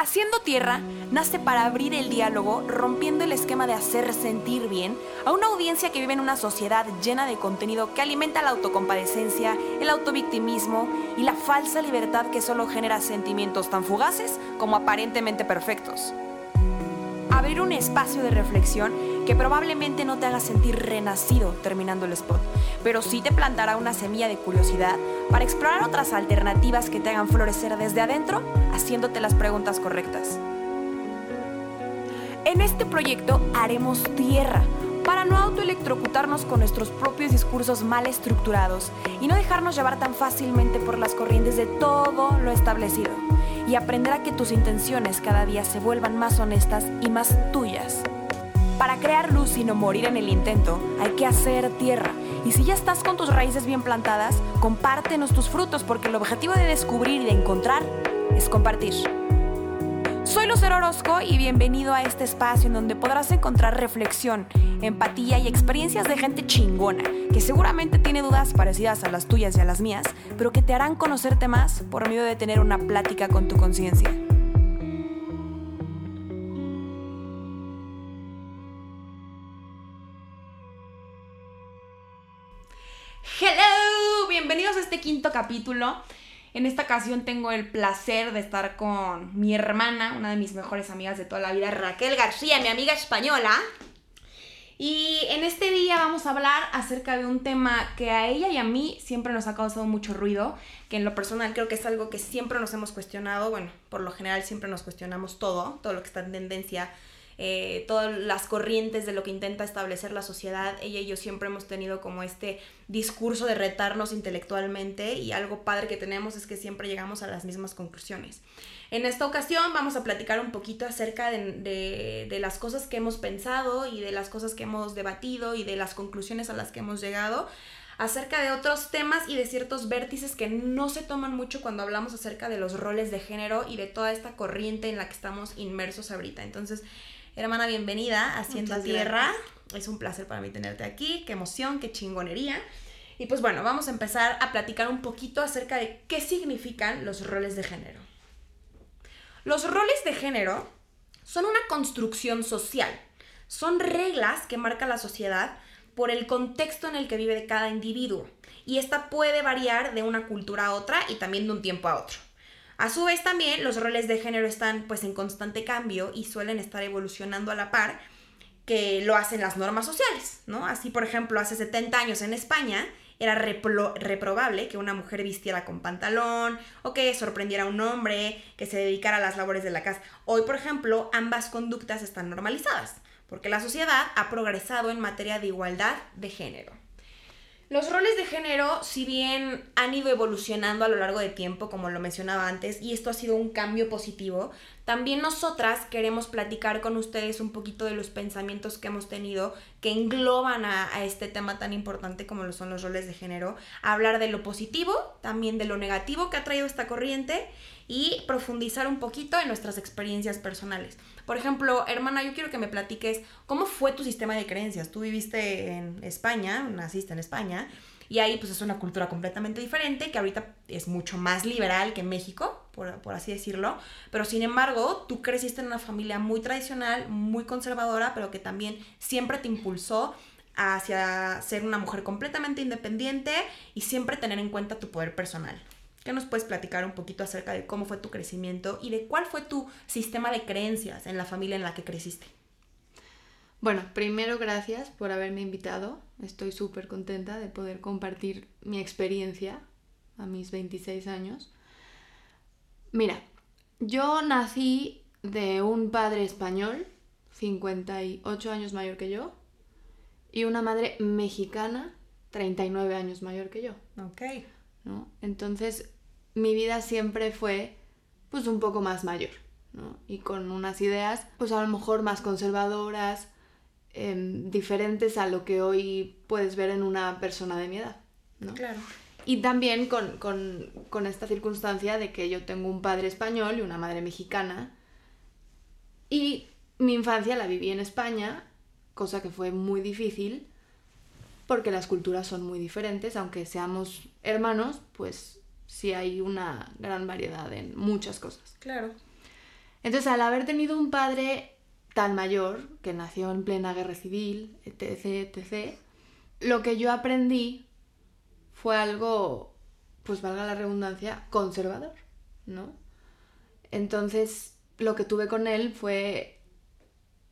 Haciendo Tierra nace para abrir el diálogo, rompiendo el esquema de hacer sentir bien a una audiencia que vive en una sociedad llena de contenido que alimenta la autocompadecencia, el autovictimismo y la falsa libertad que solo genera sentimientos tan fugaces como aparentemente perfectos. Abrir un espacio de reflexión que probablemente no te haga sentir renacido terminando el spot, pero sí te plantará una semilla de curiosidad para explorar otras alternativas que te hagan florecer desde adentro, haciéndote las preguntas correctas. En este proyecto haremos tierra para no autoelectrocutarnos con nuestros propios discursos mal estructurados y no dejarnos llevar tan fácilmente por las corrientes de todo lo establecido y aprender a que tus intenciones cada día se vuelvan más honestas y más tuyas. Para crear luz y no morir en el intento, hay que hacer tierra. Y si ya estás con tus raíces bien plantadas, compártenos tus frutos porque el objetivo de descubrir y de encontrar es compartir. Soy Lucero Orozco y bienvenido a este espacio en donde podrás encontrar reflexión, empatía y experiencias de gente chingona, que seguramente tiene dudas parecidas a las tuyas y a las mías, pero que te harán conocerte más por medio de tener una plática con tu conciencia. Hello, bienvenidos a este quinto capítulo. En esta ocasión tengo el placer de estar con mi hermana, una de mis mejores amigas de toda la vida, Raquel García, mi amiga española. Y en este día vamos a hablar acerca de un tema que a ella y a mí siempre nos ha causado mucho ruido, que en lo personal creo que es algo que siempre nos hemos cuestionado, bueno, por lo general siempre nos cuestionamos todo, todo lo que está en tendencia eh, todas las corrientes de lo que intenta establecer la sociedad. Ella y yo siempre hemos tenido como este discurso de retarnos intelectualmente y algo padre que tenemos es que siempre llegamos a las mismas conclusiones. En esta ocasión vamos a platicar un poquito acerca de, de, las cosas que hemos pensado y de las cosas que hemos debatido y de las conclusiones a las que hemos llegado acerca de otros temas y de ciertos vértices que no se toman mucho cuando hablamos acerca de los roles de género y de toda esta corriente en la que estamos inmersos ahorita. Entonces, Hermana, bienvenida a Haciendo Tierra. Es un placer para mí tenerte aquí. Qué emoción, qué chingonería. Y pues bueno, vamos a empezar a platicar un poquito acerca de qué significan los roles de género. Los roles de género son una construcción social. Son reglas que marca la sociedad por el contexto en el que vive cada individuo. Y esta puede variar de una cultura a otra y también de un tiempo a otro. A su vez también los roles de género están pues en constante cambio y suelen estar evolucionando a la par que lo hacen las normas sociales, ¿no? Así, por ejemplo, hace 70 años en España era reprobable que una mujer vistiera con pantalón o que sorprendiera a un hombre, que se dedicara a las labores de la casa. Hoy, por ejemplo, ambas conductas están normalizadas, porque la sociedad ha progresado en materia de igualdad de género. Los roles de género, si bien han ido evolucionando a lo largo de tiempo, como lo mencionaba antes, y esto ha sido un cambio positivo, también nosotras queremos platicar con ustedes un poquito de los pensamientos que hemos tenido que engloban a, este tema tan importante como lo son los roles de género, hablar de lo positivo, también de lo negativo que ha traído esta corriente y profundizar un poquito en nuestras experiencias personales. Por ejemplo, hermana, yo quiero que me platiques cómo fue tu sistema de creencias. Tú viviste en España, naciste en España, y ahí pues es una cultura completamente diferente, que ahorita es mucho más liberal que México, por, por, así decirlo. Pero sin embargo, tú creciste en una familia muy tradicional, muy conservadora, pero que también siempre te impulsó hacia ser una mujer completamente independiente y siempre tener en cuenta tu poder personal. ¿Qué nos puedes platicar un poquito acerca de cómo fue tu crecimiento y de cuál fue tu sistema de creencias en la familia en la que creciste? Bueno, primero gracias por haberme invitado. Estoy súper contenta de poder compartir mi experiencia a mis 26 años. Mira, yo nací de un padre español, 58 años mayor que yo, y una madre mexicana, 39 años mayor que yo. Ok. ¿no? Entonces, mi vida siempre fue pues un poco más mayor, ¿no? Y con unas ideas pues a lo mejor más conservadoras, em, diferentes a lo que hoy puedes ver en una persona de mi edad, ¿no? Claro. Y también con, con esta circunstancia de que yo tengo un padre español y una madre mexicana. Y mi infancia la viví en España, cosa que fue muy difícil, porque las culturas son muy diferentes, aunque seamos hermanos, pues sí hay una gran variedad en muchas cosas. Claro. Entonces, al haber tenido un padre tan mayor, que nació en plena guerra civil, etc., etc., lo que yo aprendí fue algo, pues valga la redundancia, conservador, ¿no? Entonces, lo que tuve con él fue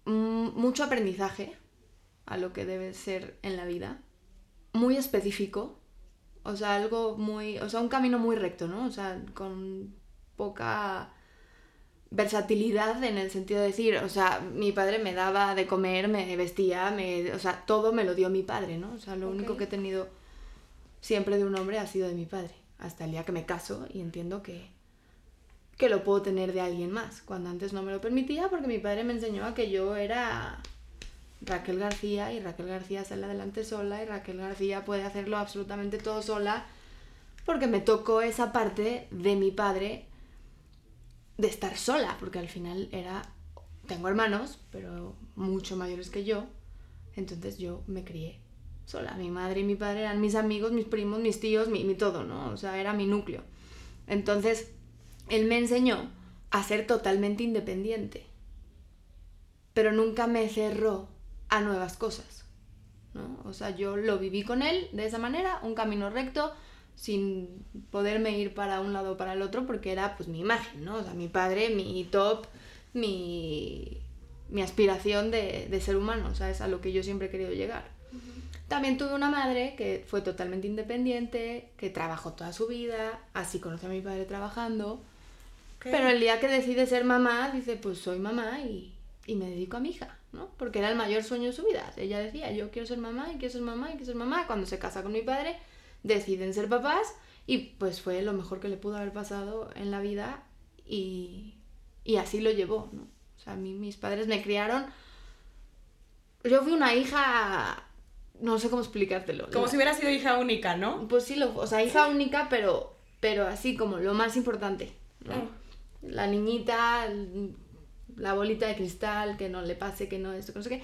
mucho aprendizaje a lo que debe ser en la vida, muy específico, o sea, algo muy, o sea, un camino muy recto, ¿no? O sea, con poca versatilidad en el sentido de decir, o sea, mi padre me daba de comer, me vestía, me, o sea, todo me lo dio mi padre, ¿no? O sea, lo único que he tenido siempre de un hombre ha sido de mi padre, hasta el día que me caso y entiendo que, que lo puedo tener de alguien más, cuando antes no me lo permitía porque mi padre me enseñó a que yo era Raquel García y Raquel García sale adelante sola y Raquel García puede hacerlo absolutamente todo sola porque me tocó esa parte de mi padre de estar sola, porque al final era, tengo hermanos, pero mucho mayores que yo, entonces yo me crié sola. Mi madre y mi padre eran mis amigos, mis primos, mis tíos, mi, mi todo, ¿no? O sea, era mi núcleo. Entonces, él me enseñó a ser totalmente independiente, pero nunca me cerró a nuevas cosas, ¿no? O sea, yo lo viví con él de esa manera, un camino recto, sin poderme ir para un lado o para el otro porque era pues mi imagen, ¿no? O sea, mi padre, mi top, mi, mi aspiración de, de ser humano, ¿sabes? A lo que yo siempre he querido llegar. También tuve una madre que fue totalmente independiente, que trabajó toda su vida, así conocí a mi padre trabajando. Pero el día que decide ser mamá, dice, pues soy mamá y, y, me dedico a mi hija, ¿no? Porque era el mayor sueño de su vida. Ella decía, yo quiero ser mamá y quiero ser mamá y quiero ser mamá. Cuando se casa con mi padre, deciden ser papás y pues fue lo mejor que le pudo haber pasado en la vida y, y así lo llevó, ¿no? O sea, a mí mis padres me criaron... Yo fui una hija... No sé cómo explicártelo. Como si hubiera sido hija única, ¿no? Pues sí, lo, o sea, hija única, pero, pero así como lo más importante. ¿no? Mm. La niñita, la bolita de cristal, que no le pase, que no esto, que no sé qué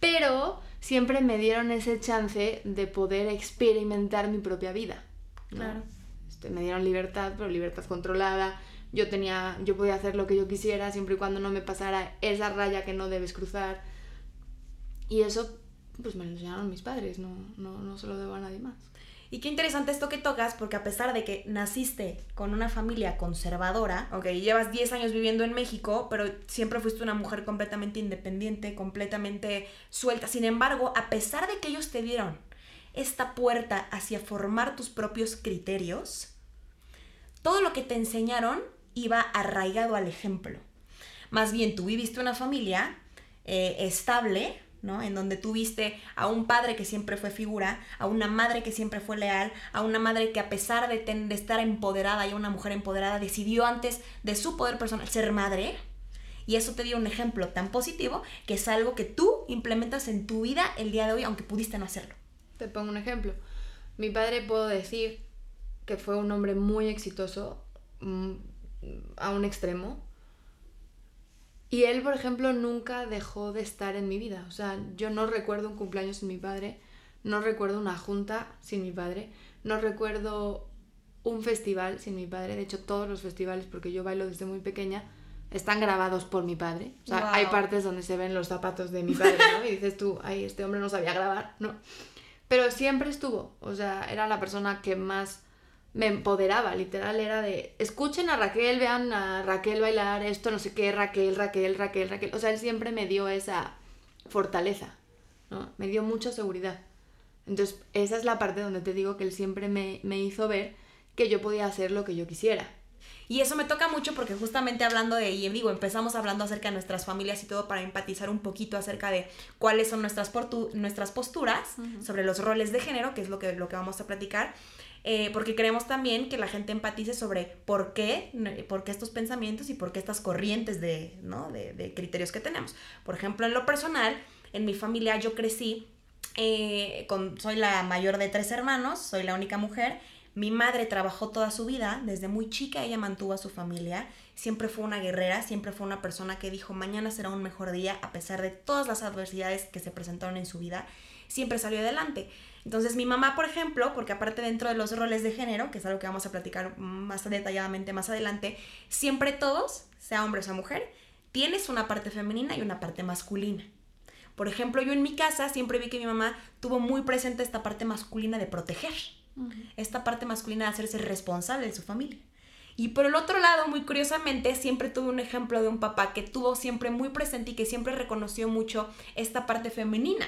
pero siempre me dieron ese chance de poder experimentar mi propia vida. Claro. Este, me dieron libertad, pero libertad controlada. Yo tenía, yo podía hacer lo que yo quisiera siempre y cuando no me pasara esa raya que no debes cruzar. Y eso, pues me lo enseñaron mis padres, no, no, no se lo debo a nadie más. Y qué interesante esto que tocas, porque a pesar de que naciste con una familia conservadora, ok, llevas 10 años viviendo en México, pero siempre fuiste una mujer completamente independiente, completamente suelta. Sin embargo, a pesar de que ellos te dieron esta puerta hacia formar tus propios criterios, todo lo que te enseñaron iba arraigado al ejemplo. Más bien, tú viviste una familia eh, estable, en donde tuviste a un padre que siempre fue figura, a una madre que siempre fue leal, a una madre que a pesar de, de estar empoderada y una mujer empoderada, decidió antes de su poder personal ser madre. Y eso te dio un ejemplo tan positivo que es algo que tú implementas en tu vida el día de hoy, aunque pudiste no hacerlo. Te pongo un ejemplo. Mi padre puedo decir que fue un hombre muy exitoso mm, a un extremo, y él, por ejemplo, nunca dejó de estar en mi vida. O sea, yo no recuerdo un cumpleaños sin mi padre, no recuerdo una junta sin mi padre, no recuerdo un festival sin mi padre. De hecho, todos los festivales, porque yo bailo desde muy pequeña, están grabados por mi padre. O sea, hay partes donde se ven los zapatos de mi padre, ¿no? Y dices tú, ay, este hombre no sabía grabar, ¿no? Pero siempre estuvo. O sea, era la persona que más me empoderaba, literal, era de, escuchen a Raquel, vean a Raquel bailar esto, no sé qué, Raquel, Raquel, Raquel, Raquel. O sea, él siempre me dio esa fortaleza, ¿no? Me dio mucha seguridad. Entonces, esa es la parte donde te digo que él siempre me, me hizo ver que yo podía hacer lo que yo quisiera. Y eso me toca mucho porque justamente hablando de, y digo, empezamos hablando acerca de nuestras familias y todo para empatizar un poquito acerca de cuáles son nuestras, nuestras posturas sobre los roles de género, que es lo que, lo que vamos a platicar. Eh, porque queremos también que la gente empatice sobre por qué, por qué estos pensamientos y por qué estas corrientes de, ¿no? de, criterios que tenemos. Por ejemplo, en lo personal, en mi familia yo crecí, eh, con, soy la mayor de tres hermanos, soy la única mujer. Mi madre trabajó toda su vida, desde muy chica ella mantuvo a su familia, siempre fue una guerrera, siempre fue una persona que dijo mañana será un mejor día a pesar de todas las adversidades que se presentaron en su vida, siempre salió adelante. Entonces mi mamá, por ejemplo, porque aparte dentro de los roles de género, que es algo que vamos a platicar más detalladamente más adelante, siempre todos, sea hombre o sea mujer, tienes una parte femenina y una parte masculina. Por ejemplo, yo en mi casa siempre vi que mi mamá tuvo muy presente esta parte masculina de proteger, esta parte masculina de hacerse responsable de su familia. Y por el otro lado, muy curiosamente, siempre tuve un ejemplo de un papá que tuvo siempre muy presente y que siempre reconoció mucho esta parte femenina.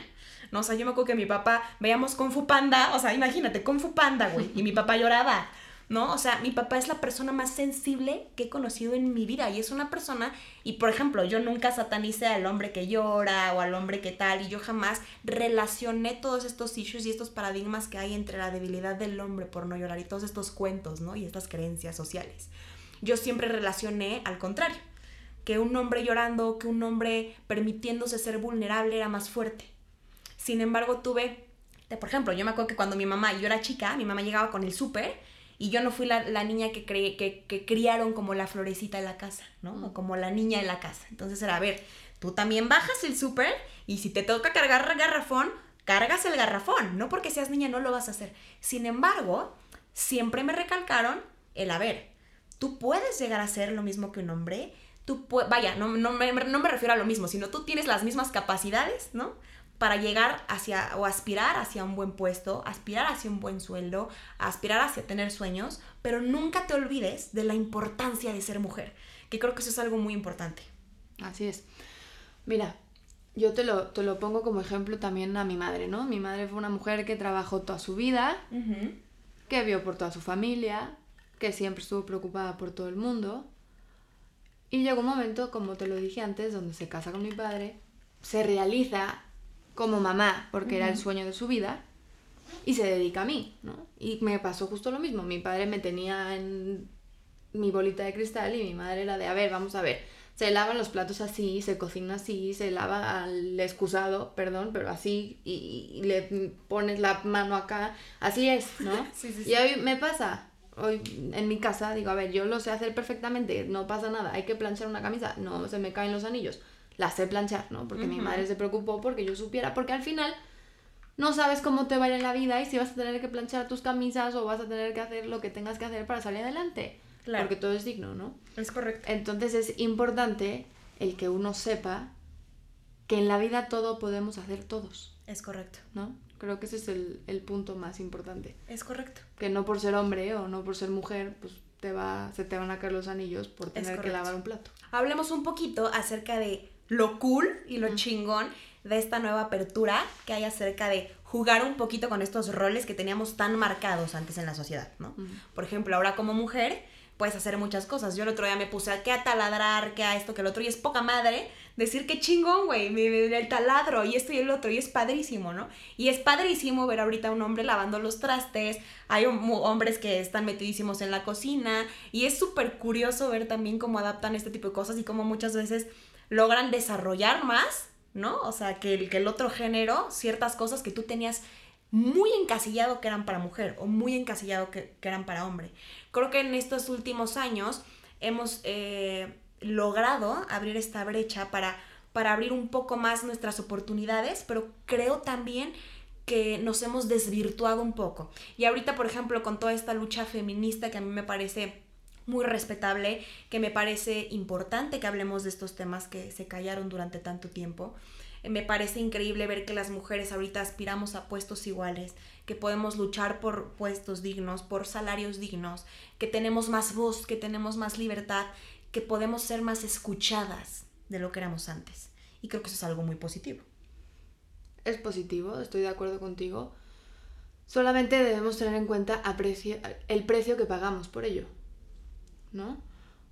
¿no? O yo me acuerdo que mi papá veíamos Kung Fu Panda, o sea, imagínate, Kung Fu Panda, güey, y mi papá lloraba. ¿No? O sea, mi papá es la persona más sensible que he conocido en mi vida y es una persona, y por ejemplo, yo nunca satanicé al hombre que llora o al hombre que tal, y yo jamás relacioné todos estos issues y estos paradigmas que hay entre la debilidad del hombre por no llorar y todos estos cuentos, ¿no? Y estas creencias sociales. Yo siempre relacioné al contrario, que un hombre llorando, que un hombre permitiéndose ser vulnerable era más fuerte. Sin embargo, tuve, por ejemplo, yo me acuerdo que cuando mi mamá, yo era chica, mi mamá llegaba con el súper, y yo no fui la, niña que, que, que, criaron como la florecita de la casa, ¿no? O como la niña de la casa. Entonces era, a ver, tú también bajas el súper y si te toca cargar garrafón, cargas el garrafón. No porque seas niña no lo vas a hacer. Sin embargo, siempre me recalcaron el, a ver, tú puedes llegar a ser lo mismo que un hombre. Tú vaya, no, no, me, no me refiero a lo mismo, sino tú tienes las mismas capacidades, ¿no? Para llegar hacia o aspirar hacia un buen puesto, aspirar hacia un buen sueldo, aspirar hacia tener sueños, pero nunca te olvides de la importancia de ser mujer, que creo que eso es algo muy importante. Así es. Mira, yo te lo, te lo pongo como ejemplo también a mi madre, ¿no? Mi madre fue una mujer que trabajó toda su vida, que vio por toda su familia, que siempre estuvo preocupada por todo el mundo. Y llegó un momento, como te lo dije antes, donde se casa con mi padre, se realiza como mamá, porque era el sueño de su vida, y se dedica a mí, ¿no? Y me pasó justo lo mismo. Mi padre me tenía en mi bolita de cristal y mi madre era de, a ver, vamos a ver, se lavan los platos así, se cocina así, se lava al excusado, perdón, pero así, y, le pones la mano acá, así es, ¿no? sí, sí, sí. Y hoy me pasa, hoy en mi casa, digo, a ver, yo lo sé hacer perfectamente, no pasa nada, hay que planchar una camisa, no se me caen los anillos la sé planchar, ¿no? Porque mi madre se preocupó porque yo supiera, porque al final no sabes cómo te va a ir en la vida y si vas a tener que planchar tus camisas o vas a tener que hacer lo que tengas que hacer para salir adelante. Claro. Porque todo es digno, ¿no? Es correcto. Entonces es importante el que uno sepa que en la vida todo podemos hacer todos. Es correcto. ¿No? Creo que ese es el, el punto más importante. Es correcto. Que no por ser hombre o no por ser mujer, pues te va, se te van a caer los anillos por tener que lavar un plato. Hablemos un poquito acerca de lo cool y lo chingón de esta nueva apertura que hay acerca de jugar un poquito con estos roles que teníamos tan marcados antes en la sociedad, ¿no? Por ejemplo, ahora como mujer puedes hacer muchas cosas. Yo el otro día me puse a que a taladrar, que a esto, que el otro, y es poca madre decir que chingón, güey, el taladro y esto y el otro, y es padrísimo, ¿no? Y es padrísimo ver ahorita a un hombre lavando los trastes, hay hombres que están metidísimos en la cocina, y es súper curioso ver también cómo adaptan este tipo de cosas y cómo muchas veces logran desarrollar más, ¿no? O sea, que el, que el otro género, ciertas cosas que tú tenías muy encasillado que eran para mujer o muy encasillado que, eran para hombre. Creo que en estos últimos años hemos eh, logrado abrir esta brecha para, para abrir un poco más nuestras oportunidades, pero creo también que nos hemos desvirtuado un poco. Y ahorita, por ejemplo, con toda esta lucha feminista que a mí me parece muy respetable, que me parece importante que hablemos de estos temas que se callaron durante tanto tiempo. Eh, me parece increíble ver que las mujeres ahorita aspiramos a puestos iguales, que podemos luchar por puestos dignos, por salarios dignos, que tenemos más voz, que tenemos más libertad, que podemos ser más escuchadas de lo que éramos antes. Y creo que eso es algo muy positivo. Es positivo, estoy de acuerdo contigo. Solamente debemos tener en cuenta el precio que pagamos por ello. ¿No?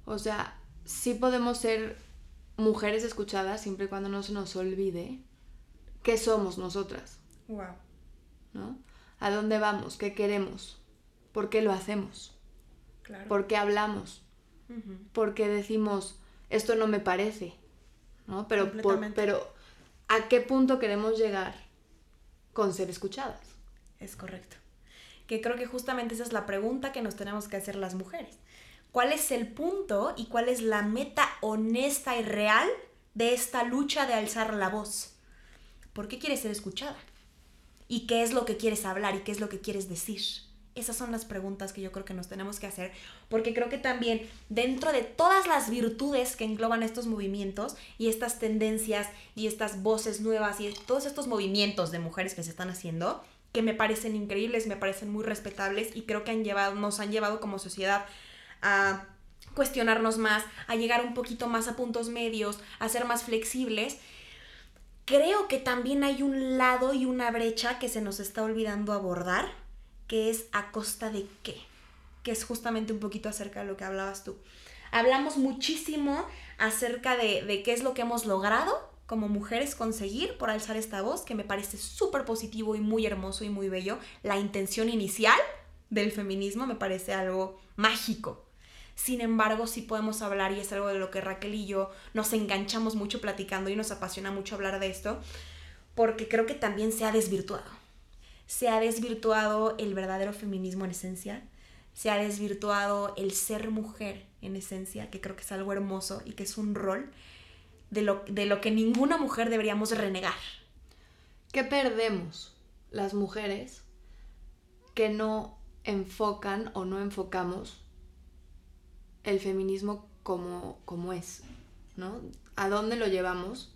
O sea, sí podemos ser mujeres escuchadas siempre y cuando no se nos olvide qué somos nosotras. Wow. ¿No? ¿A dónde vamos? ¿Qué queremos? ¿Por qué lo hacemos? Claro. ¿Por qué hablamos? ¿Por qué decimos esto no me parece? ¿No? Pero, pero ¿a qué punto queremos llegar con ser escuchadas? Es correcto. Que creo que justamente esa es la pregunta que nos tenemos que hacer las mujeres cuál es el punto y cuál es la meta honesta y real de esta lucha de alzar la voz. ¿Por qué quieres ser escuchada? ¿Y qué es lo que quieres hablar y qué es lo que quieres decir? Esas son las preguntas que yo creo que nos tenemos que hacer, porque creo que también dentro de todas las virtudes que engloban estos movimientos y estas tendencias y estas voces nuevas y todos estos movimientos de mujeres que se están haciendo, que me parecen increíbles, me parecen muy respetables y creo que han llevado, nos han llevado como sociedad a cuestionarnos más, a llegar un poquito más a puntos medios, a ser más flexibles. Creo que también hay un lado y una brecha que se nos está olvidando abordar, que es a costa de qué, que es justamente un poquito acerca de lo que hablabas tú. Hablamos muchísimo acerca de, de qué es lo que hemos logrado como mujeres conseguir por alzar esta voz, que me parece súper positivo y muy hermoso y muy bello. La intención inicial del feminismo me parece algo mágico. Sin embargo, sí podemos hablar, y es algo de lo que Raquel y yo nos enganchamos mucho platicando y nos apasiona mucho hablar de esto, porque creo que también se ha desvirtuado. Se ha desvirtuado el verdadero feminismo en esencia, se ha desvirtuado el ser mujer en esencia, que creo que es algo hermoso y que es un rol de lo, de lo que ninguna mujer deberíamos renegar. ¿Qué perdemos las mujeres que no enfocan o no enfocamos el feminismo como, como es? ¿No? ¿A dónde lo llevamos?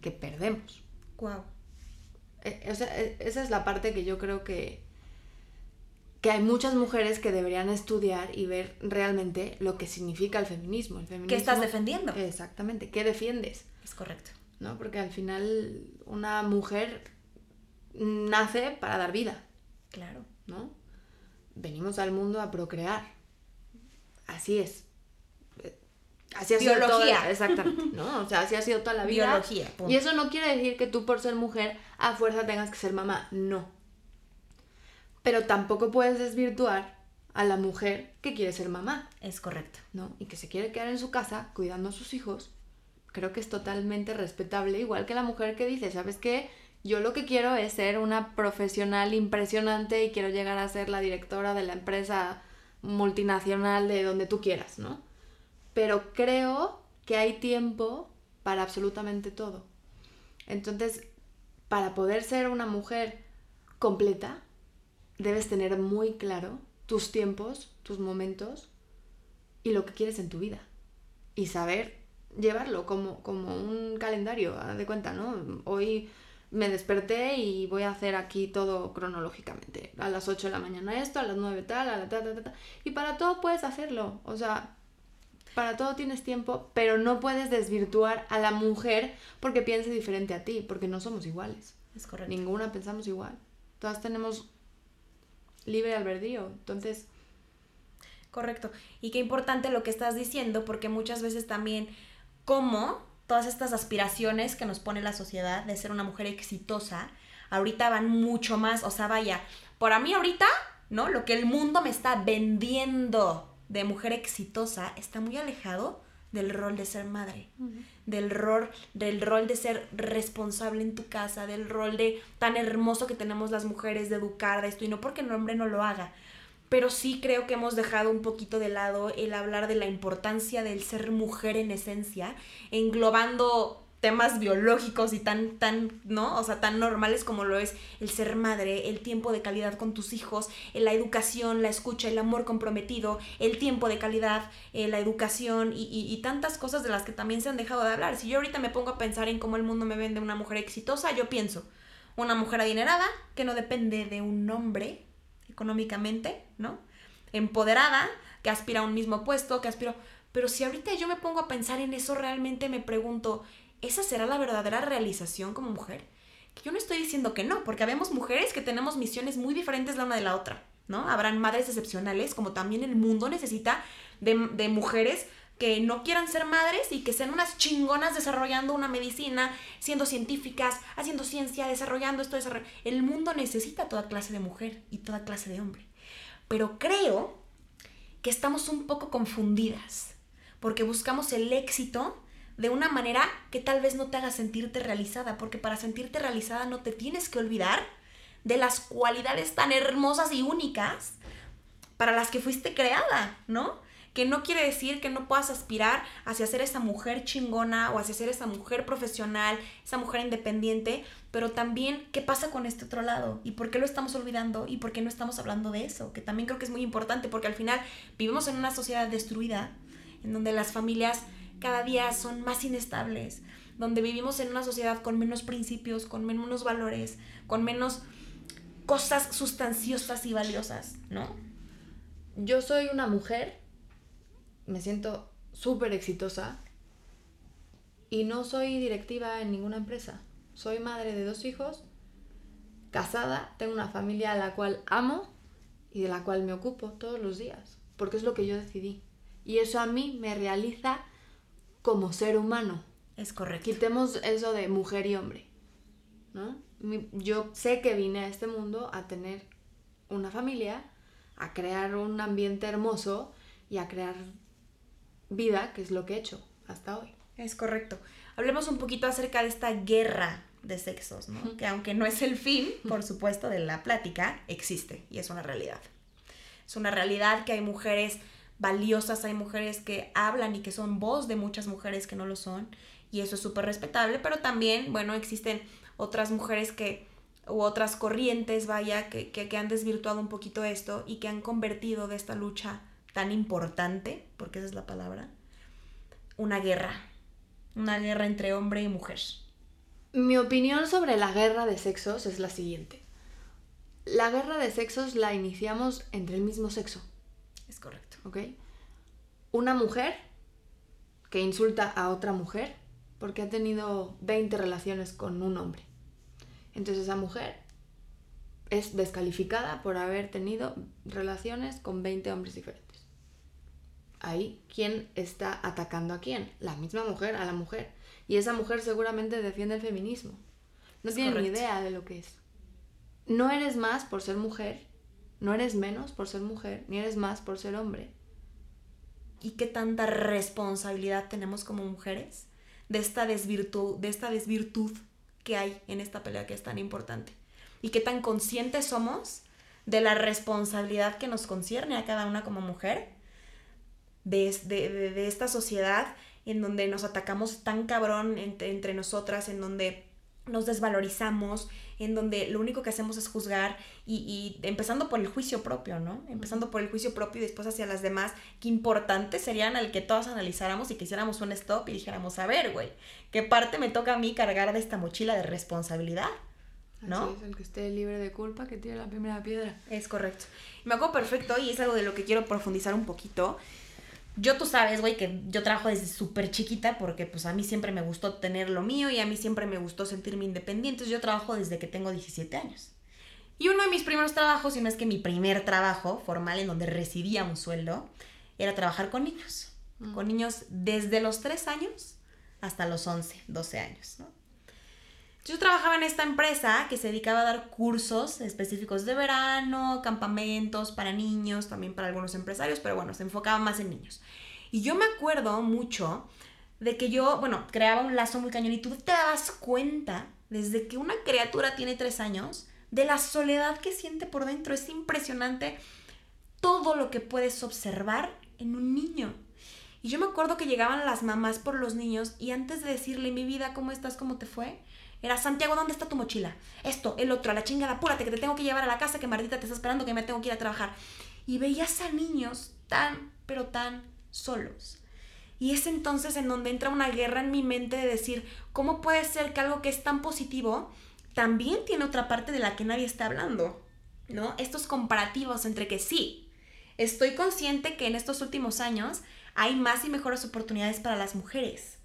Que perdemos. Wow. E, e, esa es la parte que yo creo que, que hay muchas mujeres que deberían estudiar y ver realmente lo que significa el feminismo. El feminismo ¿Qué estás defendiendo? Exactamente, ¿qué defiendes? Es correcto. ¿No? Porque al final una mujer nace para dar vida. Claro. ¿No? Venimos al mundo a procrear. Así es. Así ha Biología. sido toda, exactamente, ¿no? O sea, así ha sido toda la vida. Biología. Y eso no quiere decir que tú por ser mujer a fuerza tengas que ser mamá, no. Pero tampoco puedes desvirtuar a la mujer que quiere ser mamá. Es correcto. ¿No? Y que se quiere quedar en su casa cuidando a sus hijos. Creo que es totalmente respetable, igual que la mujer que dice, ¿sabes qué? Yo lo que quiero es ser una profesional impresionante y quiero llegar a ser la directora de la empresa multinacional de donde tú quieras, ¿no? Pero creo que hay tiempo para absolutamente todo. Entonces, para poder ser una mujer completa, debes tener muy claro tus tiempos, tus momentos y lo que quieres en tu vida. Y saber llevarlo como, como un calendario, haz de cuenta, ¿no? Hoy me desperté y voy a hacer aquí todo cronológicamente. A las 8 de la mañana esto, a las 9 tal, a la ta, ta, ta, ta. Y para todo puedes hacerlo. O sea, para todo tienes tiempo, pero no puedes desvirtuar a la mujer porque piense diferente a ti, porque no somos iguales. Es correcto. Ninguna pensamos igual. Todas tenemos libre albedrío. Entonces, Correcto. Y qué importante lo que estás diciendo, porque muchas veces también, como todas estas aspiraciones que nos pone la sociedad de ser una mujer exitosa, ahorita van mucho más, o sea, vaya, por a mí ahorita, ¿no? Lo que el mundo me está vendiendo de mujer exitosa está muy alejado del rol de ser madre, del rol, del rol de ser responsable en tu casa, del rol de tan hermoso que tenemos las mujeres de educar de esto, y no porque el hombre no lo haga, pero sí creo que hemos dejado un poquito de lado el hablar de la importancia del ser mujer en esencia, englobando temas biológicos y tan, tan, ¿no? O sea, tan normales como lo es el ser madre, el tiempo de calidad con tus hijos, eh, la educación, la escucha, el amor comprometido, el tiempo de calidad, eh, la educación y, y, tantas cosas de las que también se han dejado de hablar. Si yo ahorita me pongo a pensar en cómo el mundo me vende una mujer exitosa, yo pienso, una mujer adinerada que no depende de un hombre económicamente, ¿no? Empoderada, que aspira a un mismo puesto, que aspira... Pero si ahorita yo me pongo a pensar en eso, realmente me pregunto, ¿esa será la verdadera realización como mujer? Yo no estoy diciendo que no, porque habemos mujeres que tenemos misiones muy diferentes la una de la otra, ¿no? Habrán madres excepcionales, como también el mundo necesita de, de mujeres que no quieran ser madres y que sean unas chingonas desarrollando una medicina, siendo científicas, haciendo ciencia, desarrollando esto. El mundo necesita toda clase de mujer y toda clase de hombre. Pero creo que estamos un poco confundidas, porque buscamos el éxito de una manera que tal vez no te haga sentirte realizada, porque para sentirte realizada no te tienes que olvidar de las cualidades tan hermosas y únicas para las que fuiste creada, ¿no? que no quiere decir que no puedas aspirar hacia ser esa mujer chingona o hacia ser esa mujer profesional, esa mujer independiente, pero también qué pasa con este otro lado y por qué lo estamos olvidando y por qué no estamos hablando de eso, que también creo que es muy importante porque al final vivimos en una sociedad destruida en donde las familias cada día son más inestables, donde vivimos en una sociedad con menos principios, con menos valores, con menos cosas sustanciosas y valiosas, ¿no? Yo soy una mujer, me siento súper exitosa y no soy directiva en ninguna empresa. Soy madre de dos hijos, casada, tengo una familia a la cual amo y de la cual me ocupo todos los días, porque es lo que yo decidí. Y eso a mí me realiza como ser humano. Es correcto. Quitemos eso de mujer y hombre, ¿no? Yo sé que vine a este mundo a tener una familia, a crear un ambiente hermoso y a crear vida, que es lo que he hecho hasta hoy. Es correcto. Hablemos un poquito acerca de esta guerra de sexos, ¿no? Que aunque no es el fin, por supuesto, de la plática, existe y es una realidad. Es una realidad que hay mujeres valiosas, hay mujeres que hablan y que son voz de muchas mujeres que no lo son y eso es súper respetable, pero también, bueno, existen otras mujeres que u otras corrientes, vaya, que, que, que han desvirtuado un poquito esto y que han convertido de esta lucha tan importante, porque esa es la palabra, una guerra, una guerra entre hombre y mujer. Mi opinión sobre la guerra de sexos es la siguiente. La guerra de sexos la iniciamos entre el mismo sexo. ¿Ok? Una mujer que insulta a otra mujer porque ha tenido 20 relaciones con un hombre. Entonces esa mujer es descalificada por haber tenido relaciones con 20 hombres diferentes ahí quién está atacando a quién. La misma mujer a la mujer. Y esa mujer seguramente defiende el feminismo. No tiene ni idea de lo que es. No eres más por ser mujer, no eres menos por ser mujer, ni eres más por ser hombre. ¿Y qué tanta responsabilidad tenemos como mujeres de esta desvirtud, de esta desvirtud que hay en esta pelea que es tan importante? ¿Y qué tan conscientes somos de la responsabilidad que nos concierne a cada una como mujer de, esta sociedad en donde nos atacamos tan cabrón entre, nosotras, en donde nos desvalorizamos, en donde lo único que hacemos es juzgar y, empezando por el juicio propio, ¿no? Empezando por el juicio propio y después hacia las demás, qué importante serían al que todas analizáramos y que hiciéramos un stop y dijéramos, a ver, güey, ¿qué parte me toca a mí cargar de esta mochila de responsabilidad? ¿no? es, el que esté libre de culpa que tire la primera piedra. Es correcto. Me acuerdo perfecto y es algo de lo que quiero profundizar un poquito. Yo tú sabes, güey, que yo trabajo desde súper chiquita porque pues a mí siempre me gustó tener lo mío y a mí siempre me gustó sentirme independiente. Yo trabajo desde que tengo 17 años. Y uno de mis primeros trabajos, si no es que mi primer trabajo formal en donde recibía un sueldo, era trabajar con niños. Mm. Con niños desde los 3 años hasta los 11, 12 años, ¿no? Yo trabajaba en esta empresa que se dedicaba a dar cursos específicos de verano, campamentos para niños, también para algunos empresarios, pero bueno, se enfocaba más en niños. Y yo me acuerdo mucho de que yo, bueno, creaba un lazo muy cañón y tú te das cuenta desde que una criatura tiene tres años de la soledad que siente por dentro. Es impresionante todo lo que puedes observar en un niño. Y yo me acuerdo que llegaban las mamás por los niños y antes de decirle mi vida, ¿cómo estás? ¿Cómo te fue? Era Santiago, ¿dónde está tu mochila? Esto, el otro, a la chingada, apúrate que te tengo que llevar a la casa, que Martita te está esperando, que me tengo que ir a trabajar. Y veías a niños tan, pero tan solos. Y es entonces en donde entra una guerra en mi mente de decir, ¿cómo puede ser que algo que es tan positivo también tiene otra parte de la que nadie está hablando? ¿No? Estos comparativos entre que sí, estoy consciente que en estos últimos años hay más y mejores oportunidades para las mujeres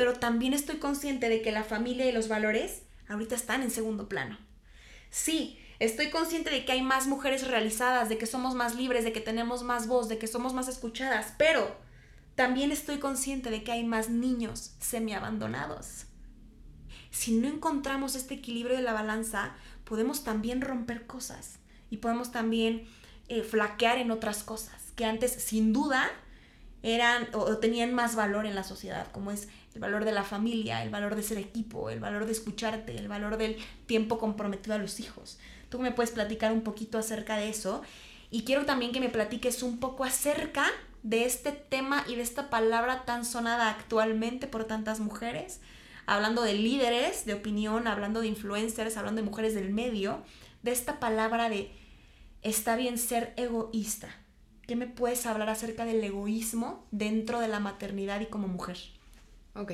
pero también estoy consciente de que la familia y los valores ahorita están en segundo plano. Sí, estoy consciente de que hay más mujeres realizadas, de que somos más libres, de que tenemos más voz, de que somos más escuchadas, pero también estoy consciente de que hay más niños semi-abandonados. Si no encontramos este equilibrio de la balanza, podemos también romper cosas y podemos también eh, flaquear en otras cosas que antes sin duda eran o, tenían más valor en la sociedad, como es el valor de la familia, el valor de ser equipo, el valor de escucharte, el valor del tiempo comprometido a los hijos. Tú me puedes platicar un poquito acerca de eso y quiero también que me platiques un poco acerca de este tema y de esta palabra tan sonada actualmente por tantas mujeres, hablando de líderes de opinión, hablando de influencers, hablando de mujeres del medio, de esta palabra de está bien ser egoísta. ¿Qué me puedes hablar acerca del egoísmo dentro de la maternidad y como mujer? Ok.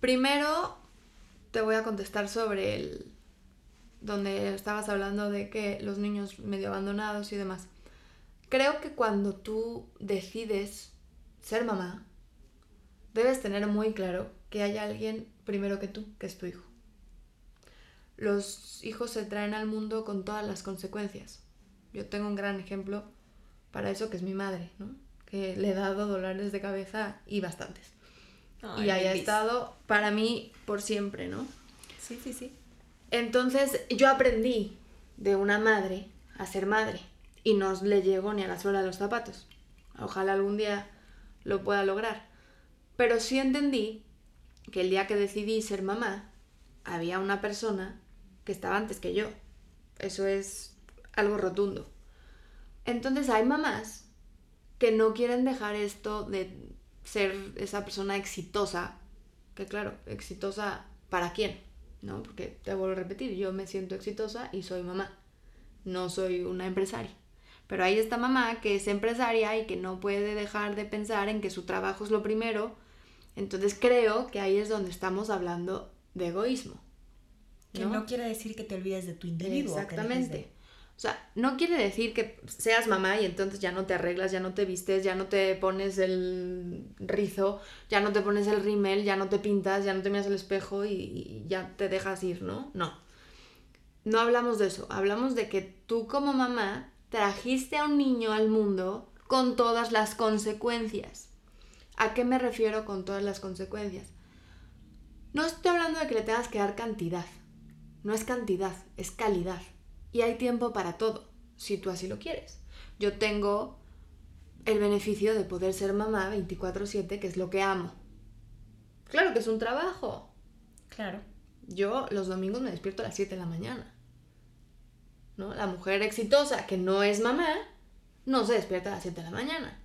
Primero te voy a contestar sobre el donde estabas hablando de que los niños medio abandonados y demás. Creo que cuando tú decides ser mamá, debes tener muy claro que hay alguien primero que tú, que es tu hijo. Los hijos se traen al mundo con todas las consecuencias. Yo tengo un gran ejemplo para eso, que es mi madre, ¿no? Que le he dado dolores de cabeza y bastantes. Y haya estado para mí por siempre, ¿no? Sí, sí, sí. Entonces yo aprendí de una madre a ser madre y no le llegó ni a la suela de los zapatos. Ojalá algún día lo pueda lograr. Pero sí entendí que el día que decidí ser mamá, había una persona que estaba antes que yo. Eso es algo rotundo. Entonces hay mamás que no quieren dejar esto de ser esa persona exitosa, que claro, exitosa para quién, ¿no? Porque te vuelvo a repetir, yo me siento exitosa y soy mamá, no soy una empresaria. Pero hay esta mamá que es empresaria y que no puede dejar de pensar en que su trabajo es lo primero. Entonces creo que ahí es donde estamos hablando de egoísmo. Que no quiere decir que te olvides de tu individuo. Exactamente. O sea, no quiere decir que seas mamá y entonces ya no te arreglas, ya no te vistes, ya no te pones el rizo, ya no te pones el rímel, ya no te pintas, ya no te miras el espejo y, ya te dejas ir, ¿no? No. No hablamos de eso. Hablamos de que tú como mamá trajiste a un niño al mundo con todas las consecuencias. ¿A qué me refiero con todas las consecuencias? No estoy hablando de que le tengas que dar cantidad. No es cantidad, es calidad. Y hay tiempo para todo, si tú así lo quieres. Yo tengo el beneficio de poder ser mamá 24/7, que es lo que amo. Claro que es un trabajo. Claro. Yo los domingos me despierto a las 7 de la mañana. ¿No? La mujer exitosa que no es mamá no se despierta a las 7 de la mañana.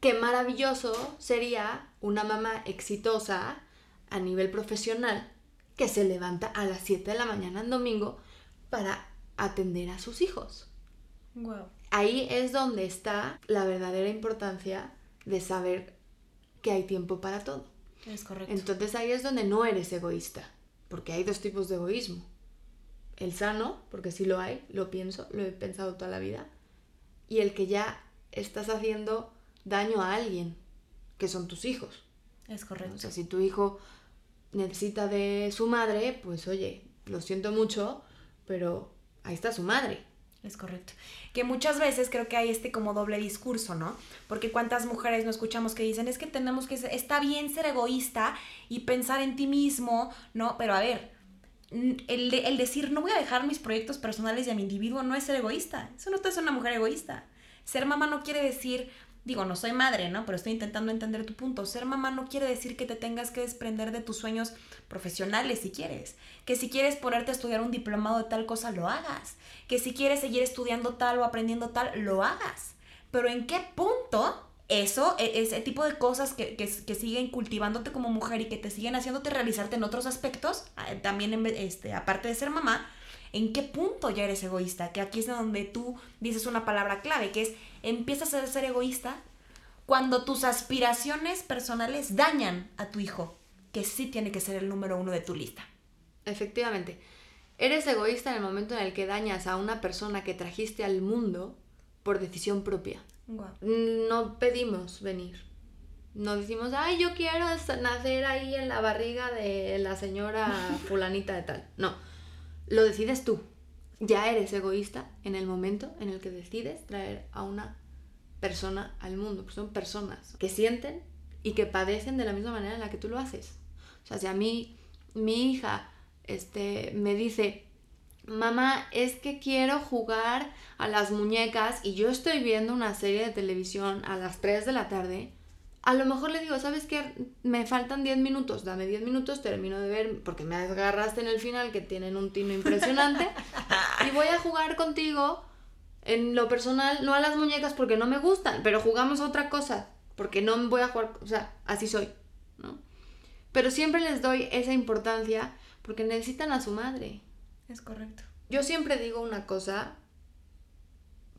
Qué maravilloso sería una mamá exitosa a nivel profesional que se levanta a las 7 de la mañana en domingo para atender a sus hijos. Ahí es donde está la verdadera importancia de saber que hay tiempo para todo. Es correcto. Entonces ahí es donde no eres egoísta, porque hay dos tipos de egoísmo. El sano, porque sí lo hay, lo pienso, lo he pensado toda la vida, y el que ya estás haciendo daño a alguien, que son tus hijos. Es correcto. O sea, si tu hijo necesita de su madre, pues oye, lo siento mucho, pero ahí está su madre. Es correcto. Que muchas veces creo que hay este como doble discurso, ¿no? Porque cuántas mujeres no escuchamos que dicen, es que tenemos que, ser, está bien ser egoísta y pensar en ti mismo, ¿no? Pero a ver, el, el decir, no voy a dejar mis proyectos personales y a mi individuo no es ser egoísta. Eso no es una mujer egoísta. Ser mamá no quiere decir, digo, no soy madre, ¿no? Pero estoy intentando entender tu punto. Ser mamá no quiere decir que te tengas que desprender de tus sueños profesionales si quieres. Que si quieres ponerte a estudiar un diplomado de tal cosa, lo hagas. Que si quieres seguir estudiando tal o aprendiendo tal, lo hagas. Pero en qué punto eso, e, ese tipo de cosas que, que, siguen cultivándote como mujer y que te siguen haciéndote realizarte en otros aspectos, también este, aparte de ser mamá, ¿en qué punto ya eres egoísta? Que aquí es donde tú dices una palabra clave, que es empiezas a ser egoísta cuando tus aspiraciones personales dañan a tu hijo, que sí tiene que ser el número uno de tu lista. Efectivamente. Eres egoísta en el momento en el que dañas a una persona que trajiste al mundo por decisión propia. No pedimos venir. No decimos, ay, yo quiero nacer ahí en la barriga de la señora fulanita de tal. No, lo decides tú ya eres egoísta en el momento en el que decides traer a una persona al mundo. Pues son personas que sienten y que padecen de la misma manera en la que tú lo haces. O sea, si a mí mi hija este, me dice, mamá, es que quiero jugar a las muñecas y yo estoy viendo una serie de televisión a las 3 de la tarde, a lo mejor le digo, ¿sabes qué? Me faltan 10 minutos, dame 10 minutos, termino de ver, porque me agarraste en el final que tienen un tino impresionante, y voy a jugar contigo En lo personal, no a las muñecas porque no me gustan, pero jugamos otra cosa, porque no voy a jugar, o sea, así soy, ¿no? Pero siempre les doy esa importancia porque necesitan a su madre. Es correcto. Yo siempre digo una cosa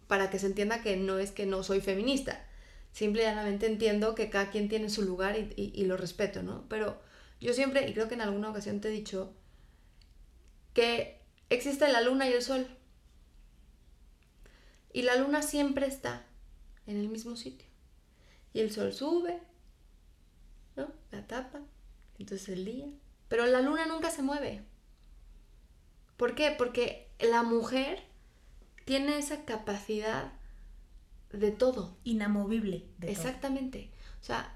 para que se entienda que no es que no soy feminista. Simplemente entiendo que cada quien tiene su lugar y, y lo respeto, ¿no? Pero yo siempre, y creo que en alguna ocasión te he dicho, que existe la luna y el sol. Y la luna siempre está en el mismo sitio. Y el sol sube, ¿no? La tapa, entonces el día. Pero la luna nunca se mueve. ¿Por qué? Porque la mujer tiene esa capacidad de todo. Inamovible. De Exactamente. O sea,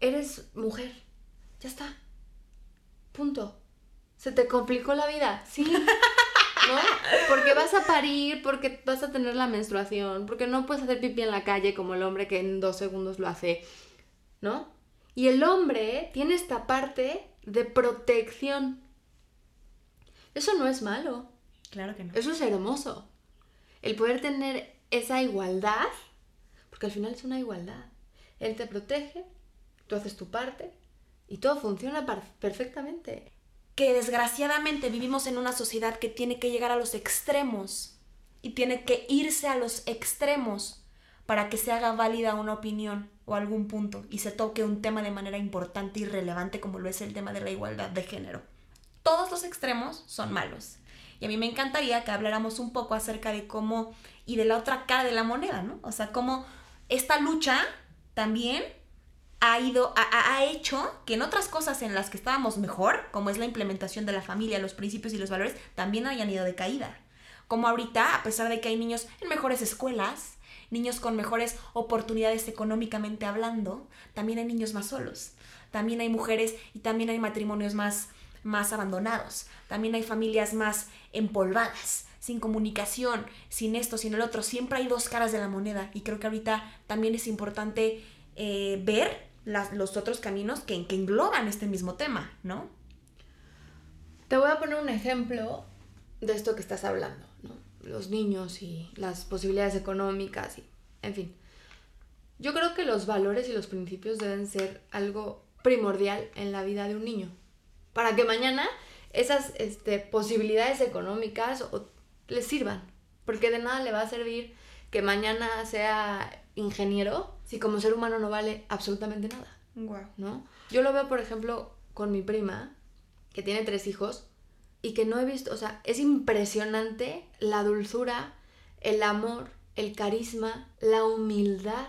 eres mujer. Ya está. Punto. Se te complicó la vida. Sí. ¿No? Porque vas a parir, porque vas a tener la menstruación, porque no puedes hacer pipí en la calle como el hombre que en dos segundos lo hace. ¿No? Y el hombre tiene esta parte de protección. Eso no es malo. Claro que no. Eso es hermoso. El poder tener esa igualdad, porque al final es una igualdad. Él te protege, tú haces tu parte y todo funciona perfectamente. Que desgraciadamente vivimos en una sociedad que tiene que llegar a los extremos y tiene que irse a los extremos para que se haga válida una opinión o algún punto y se toque un tema de manera importante y relevante como lo es el tema de la igualdad de género. Todos los extremos son malos. Y a mí me encantaría que habláramos un poco acerca de cómo, y de la otra cara de la moneda, ¿no? O sea, cómo esta lucha también ha ido, ha, ha, hecho que en otras cosas en las que estábamos mejor, como es la implementación de la familia, los principios y los valores, también hayan ido de caída. Como ahorita, a pesar de que hay niños en mejores escuelas, niños con mejores oportunidades económicamente hablando, también hay niños más solos, también hay mujeres y también hay matrimonios más, más abandonados, también hay familias más empolvadas, sin comunicación, sin esto, sin el otro. Siempre hay dos caras de la moneda y creo que ahorita también es importante eh, ver los otros caminos que, que engloban este mismo tema, ¿no? Te voy a poner un ejemplo de esto que estás hablando, ¿no? Los niños y las posibilidades económicas y, en fin. Yo creo que los valores y los principios deben ser algo primordial en la vida de un niño. Para que mañana esas este, posibilidades económicas les sirvan. Porque de nada le va a servir que mañana sea ingeniero si como ser humano no vale absolutamente nada. ¿No? Yo lo veo, por ejemplo, con mi prima, que tiene tres hijos, y que no he visto, o sea, es impresionante la dulzura, el amor, el carisma, la humildad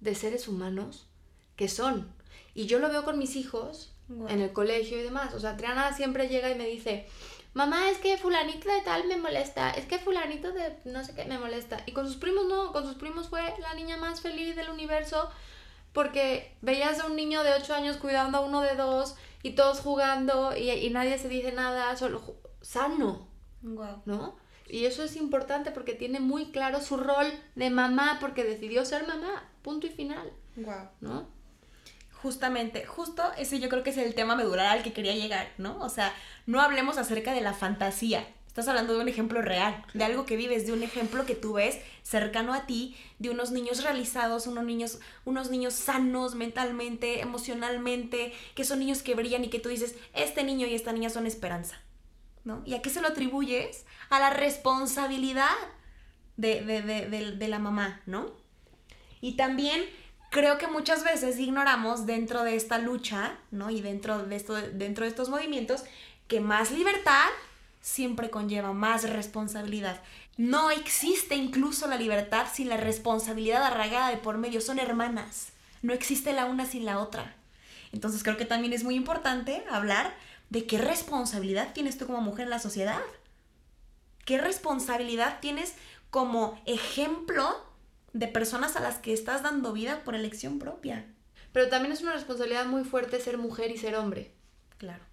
de seres humanos que son. Y yo lo veo con mis hijos en el colegio y demás. O sea, Triana siempre llega y me dice, mamá, es que fulanito de tal me molesta, es que fulanito de no sé qué me molesta. Y con sus primos no, con sus primos fue la niña más feliz del universo porque veías a un niño de 8 años cuidando a uno de 2 y todos jugando y, nadie se dice nada, solo sano. ¿No? Y eso es importante porque tiene muy claro su rol de mamá porque decidió ser mamá, punto y final. Wow. ¿No? Justamente, justo ese yo creo que es el tema medular al que quería llegar, ¿no? O sea, no hablemos acerca de la fantasía. Estás hablando de un ejemplo real, de algo que vives, de un ejemplo que tú ves cercano a ti, de unos niños realizados, unos niños, unos niños sanos mentalmente, emocionalmente, que son niños que brillan y que tú dices, este niño y esta niña son esperanza, ¿no? ¿Y a qué se lo atribuyes? A la responsabilidad de, de, de, de la mamá, ¿no? Y también creo que muchas veces ignoramos dentro de esta lucha, ¿no? Y dentro de, esto, dentro de estos movimientos, que más libertad siempre conlleva más responsabilidad. No existe incluso la libertad sin la responsabilidad arraigada de por medio, son hermanas. No existe la una sin la otra. Entonces creo que también es muy importante hablar de qué responsabilidad tienes tú como mujer en la sociedad. ¿Qué responsabilidad tienes como ejemplo de personas a las que estás dando vida por elección propia. Pero también es una responsabilidad muy fuerte ser mujer y ser hombre. Claro.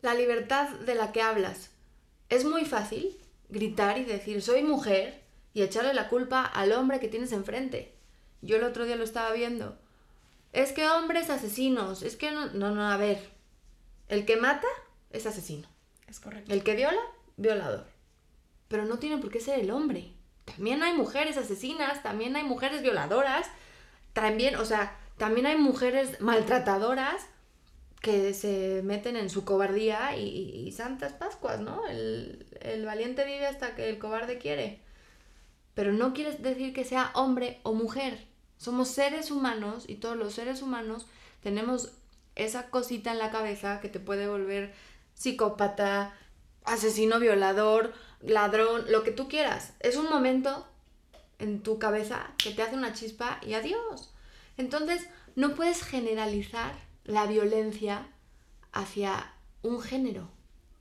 La libertad de la que hablas. Es muy fácil gritar y decir soy mujer y echarle la culpa al hombre que tienes enfrente. Yo el otro día lo estaba viendo. Es que hombres asesinos, es que no, no, no, a ver. El que mata es asesino. Es correcto. El que viola, violador. pero no tiene por qué ser el hombre. También hay mujeres asesinas, también hay mujeres violadoras, también, o sea, también hay mujeres maltratadoras que se meten en su cobardía y, santas pascuas, ¿no? El, el, valiente vive hasta que el cobarde quiere. Pero no quiere decir que sea hombre o mujer. Somos seres humanos y todos los seres humanos tenemos esa cosita en la cabeza que te puede volver psicópata, asesino, violador, ladrón, lo que tú quieras. Es un momento en tu cabeza que te hace una chispa y adiós. Entonces, no puedes generalizar la violencia hacia un género.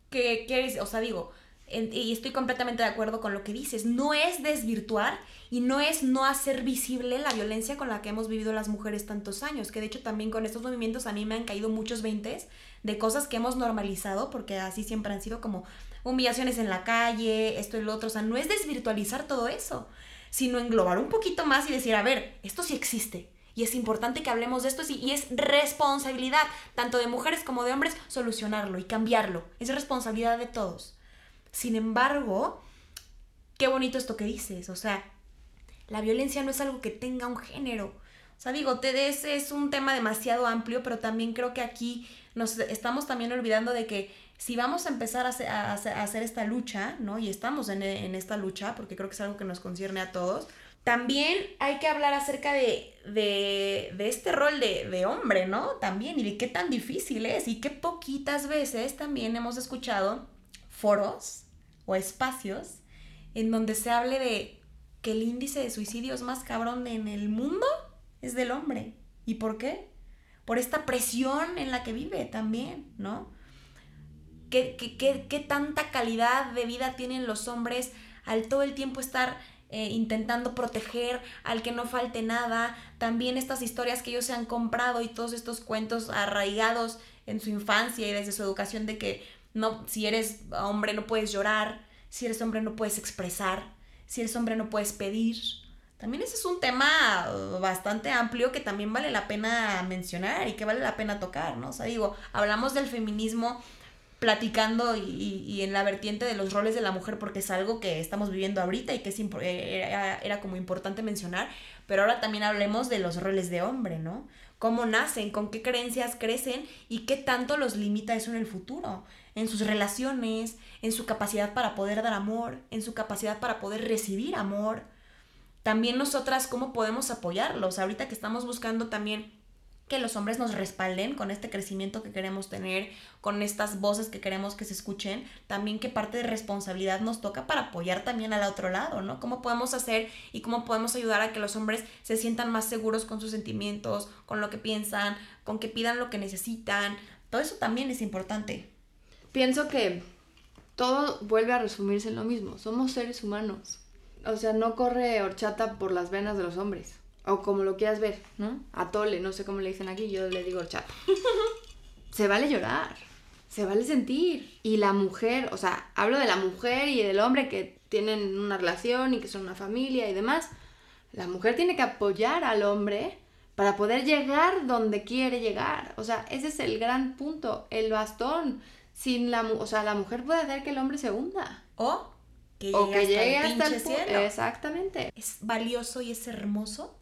¿Qué quieres? O sea, digo, y estoy completamente de acuerdo con lo que dices, no es desvirtuar y no es no hacer visible la violencia con la que hemos vivido las mujeres tantos años, que de hecho también con estos movimientos a mí me han caído muchos veintes de cosas que hemos normalizado, porque así siempre han sido como humillaciones en la calle, esto y lo otro, o sea, no es desvirtualizar todo eso, sino englobar un poquito más y decir, a ver, esto sí existe, y es importante que hablemos de esto y es responsabilidad, tanto de mujeres como de hombres, solucionarlo y cambiarlo. Es responsabilidad de todos. Sin embargo, qué bonito esto que dices. O sea, la violencia no es algo que tenga un género. O sea, digo, TDS es un tema demasiado amplio, pero también creo que aquí nos estamos también olvidando de que si vamos a empezar a hacer, esta lucha, ¿no? Y estamos en, esta lucha, porque creo que es algo que nos concierne a todos, también hay que hablar acerca de este rol de, de, hombre, ¿no? También, y de qué tan difícil es, y qué poquitas veces también hemos escuchado foros o espacios en donde se hable de que el índice de suicidios más cabrón en el mundo es del hombre. ¿Y por qué? Por esta presión en la que vive también, ¿no? ¿Qué, qué, qué, qué tanta calidad de vida tienen los hombres al todo el tiempo estar eh, intentando proteger al que no falte nada, también estas historias que ellos se han comprado y todos estos cuentos arraigados en su infancia y desde su educación de que no, si eres hombre no puedes llorar, si eres hombre no puedes expresar, si eres hombre no puedes pedir. También ese es un tema bastante amplio que también vale la pena mencionar y que vale la pena tocar, ¿no? O sea, digo, hablamos del feminismo platicando y, en la vertiente de los roles de la mujer porque es algo que estamos viviendo ahorita y que es eh, era, era, como importante mencionar, pero ahora también hablemos de los roles de hombre, ¿no? Cómo nacen, con qué creencias crecen y qué tanto los limita eso en el futuro, en sus relaciones, en su capacidad para poder dar amor, en su capacidad para poder recibir amor. También nosotras cómo podemos apoyarlos, ahorita que estamos buscando también que los hombres nos respalden con este crecimiento que queremos tener, con estas voces que queremos que se escuchen, también qué parte de responsabilidad nos toca para apoyar también al otro lado, ¿no? ¿Cómo podemos hacer y cómo podemos ayudar a que los hombres se sientan más seguros con sus sentimientos, con lo que piensan, con que pidan lo que necesitan? Todo eso también es importante. Pienso que todo vuelve a resumirse en lo mismo, somos seres humanos. O sea, no corre horchata por las venas de los hombres o como lo quieras ver, ¿no? Atole, no sé cómo le dicen aquí, yo le digo chat. se vale llorar, se vale sentir. Y la mujer, o sea, hablo de la mujer y del hombre que tienen una relación y que son una familia y demás. La mujer tiene que apoyar al hombre para poder llegar donde quiere llegar. O sea, ese es el gran punto, el bastón. Sin la, o sea, la mujer puede hacer que el hombre se hunda. O que llegue, hasta, el, cielo. Exactamente. Es valioso y es hermoso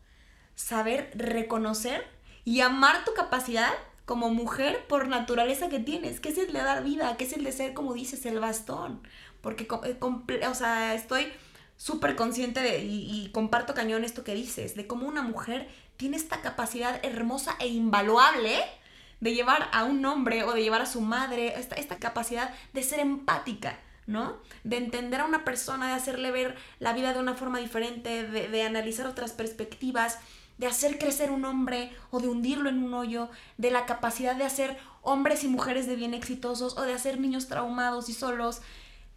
saber reconocer y amar tu capacidad como mujer por naturaleza que tienes, que es el de dar vida, que es el de ser, como dices, el bastón. Porque, eh, o sea, estoy súper consciente de, y, comparto cañón esto que dices, de cómo una mujer tiene esta capacidad hermosa e invaluable de llevar a un hombre o de llevar a su madre, esta, esta capacidad de ser empática. ¿No? De entender a una persona, de hacerle ver la vida de una forma diferente, de, de analizar otras perspectivas, de hacer crecer un hombre o de hundirlo en un hoyo, de la capacidad de hacer hombres y mujeres de bien exitosos o de hacer niños traumados y solos.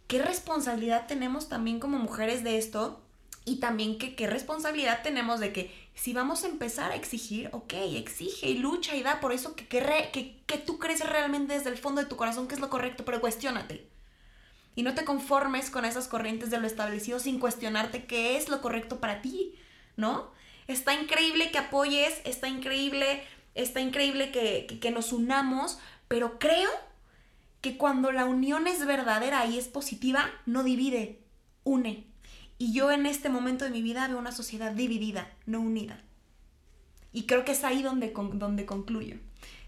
¿Qué responsabilidad tenemos también como mujeres de esto? Y también que, qué responsabilidad tenemos de que si vamos a empezar a exigir, ok, exige y lucha y da por eso que, que, que tú crees realmente desde el fondo de tu corazón que es lo correcto, pero cuestiónate. Y no te conformes con esas corrientes de lo establecido sin cuestionarte qué es lo correcto para ti, ¿no? Está increíble que apoyes, está increíble, está increíble que, nos unamos, pero creo que cuando la unión es verdadera y es positiva, no divide, une. Y yo en este momento de mi vida veo una sociedad dividida, no unida. Y creo que es ahí donde, donde concluyo.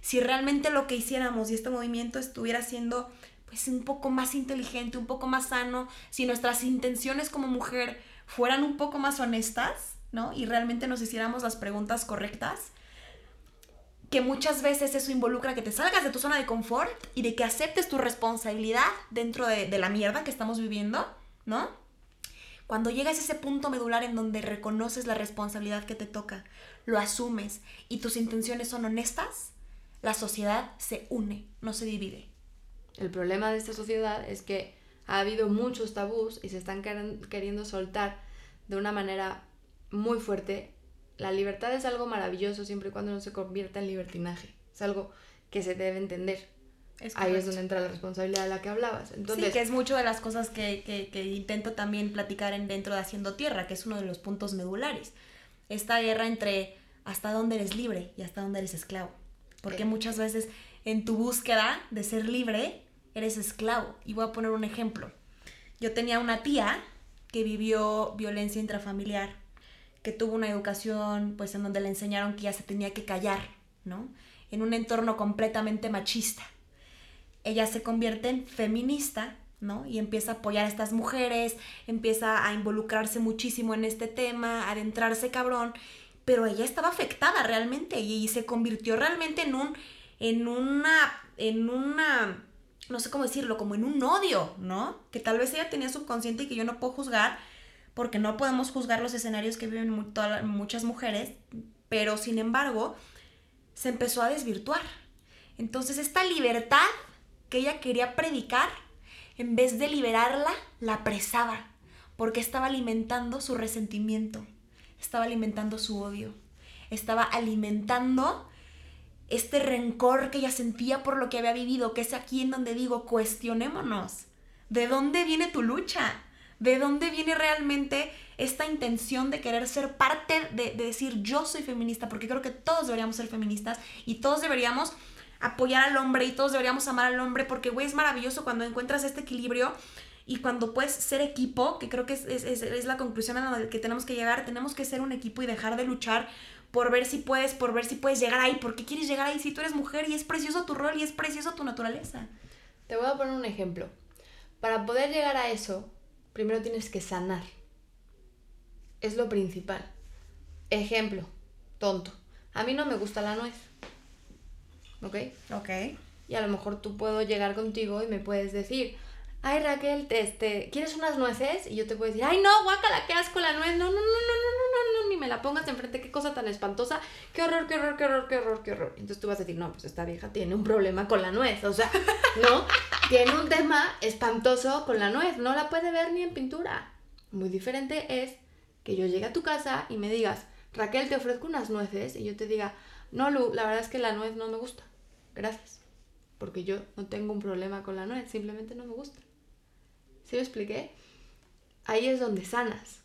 Si realmente lo que hiciéramos y este movimiento estuviera siendo pues un poco más inteligente, un poco más sano, si nuestras intenciones como mujer fueran un poco más honestas, ¿no? Y realmente nos hiciéramos las preguntas correctas, que muchas veces eso involucra que te salgas de tu zona de confort y de que aceptes tu responsabilidad dentro de, de la mierda que estamos viviendo, ¿no? Cuando llegas a ese punto medular en donde reconoces la responsabilidad que te toca, lo asumes y tus intenciones son honestas, la sociedad se une, no se divide. El problema de esta sociedad es que ha habido muchos tabús y se están queriendo soltar de una manera muy fuerte. La libertad es algo maravilloso siempre y cuando no se convierta en libertinaje. Es algo que se debe entender. Ahí es donde entra la responsabilidad de la que hablabas. Entonces, sí, que es mucho de las cosas que, que, que, intento también platicar en dentro de Haciendo Tierra, que es uno de los puntos medulares. Esta guerra entre hasta dónde eres libre y hasta dónde eres esclavo. Porque muchas veces en tu búsqueda de ser libre, eres esclavo. Y voy a poner un ejemplo. Yo tenía una tía que vivió violencia intrafamiliar, que tuvo una educación pues en donde le enseñaron que ya se tenía que callar, ¿no? En un entorno completamente machista. Ella se convierte en feminista, ¿no? Y empieza a apoyar a estas mujeres, empieza a involucrarse muchísimo en este tema, a adentrarse cabrón, pero ella estaba afectada realmente y, se convirtió realmente en un en una en una no sé cómo decirlo, como en un odio, ¿no? Que tal vez ella tenía subconsciente y que yo no puedo juzgar, porque no podemos juzgar los escenarios que viven muchas mujeres, pero sin embargo, se empezó a desvirtuar. Entonces esta libertad que ella quería predicar, en vez de liberarla, la apresaba, porque estaba alimentando su resentimiento, estaba alimentando su odio, estaba alimentando este rencor que ella sentía por lo que había vivido, que es aquí en donde digo, cuestionémonos. ¿De dónde viene tu lucha? ¿De dónde viene realmente esta intención de querer ser parte de, decir yo soy feminista? Porque creo que todos deberíamos ser feministas y todos deberíamos apoyar al hombre y todos deberíamos amar al hombre porque, güey, es maravilloso cuando encuentras este equilibrio y cuando puedes ser equipo, que creo que es, es, es la conclusión a la que tenemos que llegar, tenemos que ser un equipo y dejar de luchar por ver si puedes, por ver si puedes llegar ahí. ¿Por qué quieres llegar ahí si tú eres mujer y es precioso tu rol y es precioso tu naturaleza? Te voy a poner un ejemplo. Para poder llegar a eso, primero tienes que sanar. Es lo principal. Ejemplo, tonto. A mí no me gusta la nuez. ¿Ok? Ok. Y a lo mejor tú puedo llegar contigo y me puedes decir, ay Raquel, este, ¿quieres unas nueces? Y yo te puedo decir, ay no, guácala, qué asco la nuez. No, no, no, no, no, ni me la pongas enfrente, qué cosa tan espantosa, qué horror, qué horror, qué horror, qué horror, qué horror. Entonces tú vas a decir, no, pues esta vieja tiene un problema con la nuez, o sea, no, tiene un tema espantoso con la nuez, no la puede ver ni en pintura. Muy diferente es que yo llegue a tu casa y me digas, Raquel, te ofrezco unas nueces, y yo te diga, no, Lu, la verdad es que la nuez no me gusta, gracias. Porque yo no tengo un problema con la nuez, simplemente no me gusta. ¿Sí lo expliqué? Ahí es donde sanas.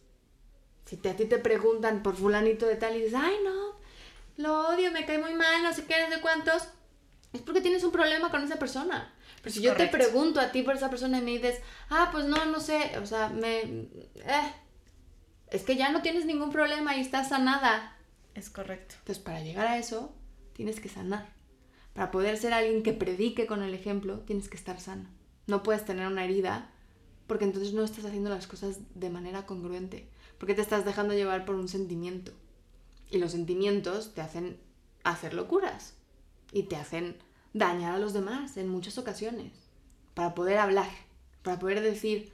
Si te, a ti te preguntan por fulanito de tal y dices, ay no, lo odio, me cae muy mal, no sé qué, no sé cuántos, es porque tienes un problema con esa persona. Pero si yo te pregunto a ti por esa persona y me dices, ah, pues no, no sé, o sea, me... Eh, es que ya no tienes ningún problema y estás sanada. Es correcto. Entonces, para llegar a eso, tienes que sanar. Para poder ser alguien que predique con el ejemplo, tienes que estar sano. No puedes tener una herida porque entonces no estás haciendo las cosas de manera congruente porque te estás dejando llevar por un sentimiento. Y los sentimientos te hacen hacer locuras y te hacen dañar a los demás en muchas ocasiones. Para poder hablar, para poder decir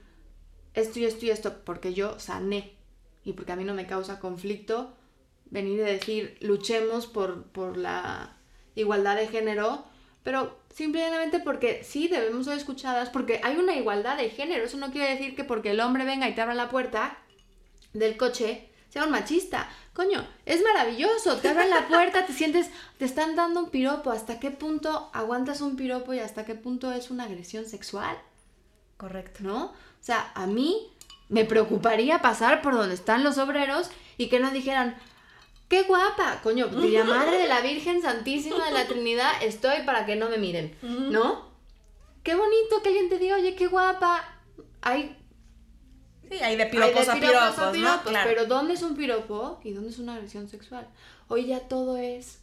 esto y esto y esto, porque yo sané y porque a mí no me causa conflicto venir y decir luchemos por, por la igualdad de género, pero simplemente porque sí debemos ser escuchadas, porque hay una igualdad de género. Eso no quiere decir que porque el hombre venga y te abra la puerta, del coche sea un machista. Coño, es maravilloso. Te abren la puerta, te sientes, te están dando un piropo. ¿Hasta qué punto aguantas un piropo y hasta qué punto es una agresión sexual? Correcto. ¿No? O sea, a mí me preocuparía pasar por donde están los obreros y que no dijeran, ¡qué guapa! Coño, diría Madre de la Virgen Santísima de la Trinidad, estoy para que no me miren. ¿No? Qué bonito que alguien te diga, oye, qué guapa. Hay Sí, hay de piropos, Hay de a piropos, ¿no? piropos, Claro. Pero ¿dónde es un piropo y dónde es una agresión sexual? Hoy ya todo es.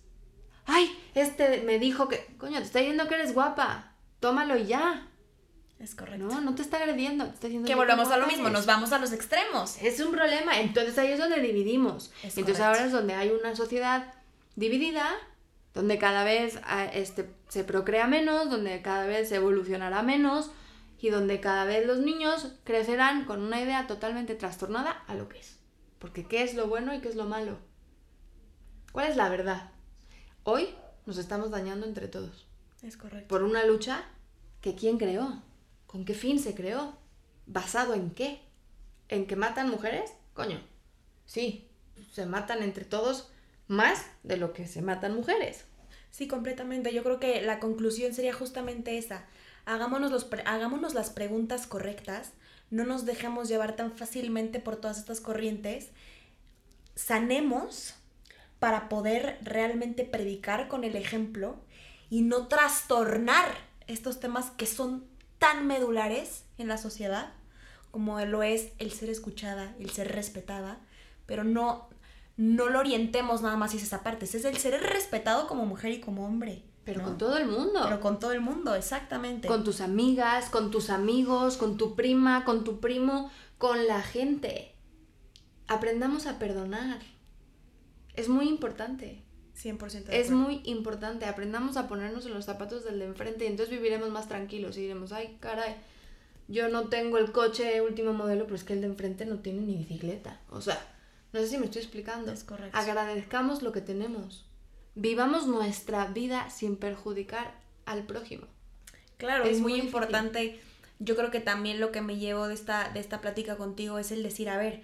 Ay, este me dijo que. Coño, te está diciendo que eres guapa. Tómalo ya. Es correcto. No, no te está agrediendo. Te está diciendo Que qué volvemos a lo mismo, eres. nos vamos a los extremos. Es un problema. Entonces ahí es donde dividimos. Es Entonces correcto. ahora es donde hay una sociedad dividida, donde cada vez ah, este, se procrea menos, donde cada vez se evolucionará menos y donde cada vez los niños crecerán con una idea totalmente trastornada a lo que es. Porque ¿qué es lo bueno y qué es lo malo? ¿Cuál es la verdad? Hoy nos estamos dañando entre todos Es correcto. por una lucha que quién creó, con qué fin se creó, basado en qué, en que matan mujeres, coño, sí, se matan entre todos más de lo que se matan mujeres. Sí, completamente. Yo creo que la conclusión sería justamente esa. Hagámonos, los hagámonos las preguntas correctas, no nos dejemos llevar tan fácilmente por todas estas corrientes, sanemos para poder realmente predicar con el ejemplo y no trastornar estos temas que son tan medulares en la sociedad como lo es el ser escuchada, el ser respetada, pero no, no lo orientemos nada más hacia esa parte, es el ser respetado como mujer y como hombre. Pero ¿no? con todo el mundo. Pero con todo el mundo, exactamente. Con tus amigas, con tus amigos, con tu prima, con tu primo, con la gente. Aprendamos a perdonar. Es muy importante. 100% de Es muy importante. Aprendamos a ponernos en los zapatos del de enfrente y entonces viviremos más tranquilos y diremos, ay, caray, yo no tengo el coche último modelo, pero es que el de enfrente no tiene ni bicicleta. O sea, no sé si me estoy explicando. Es correcto. Agradezcamos lo que tenemos. Vivamos nuestra vida sin perjudicar al prójimo. Claro, Es muy, difícil. importante. Yo creo que también lo que me llevo de esta, de esta plática contigo es el decir, a ver,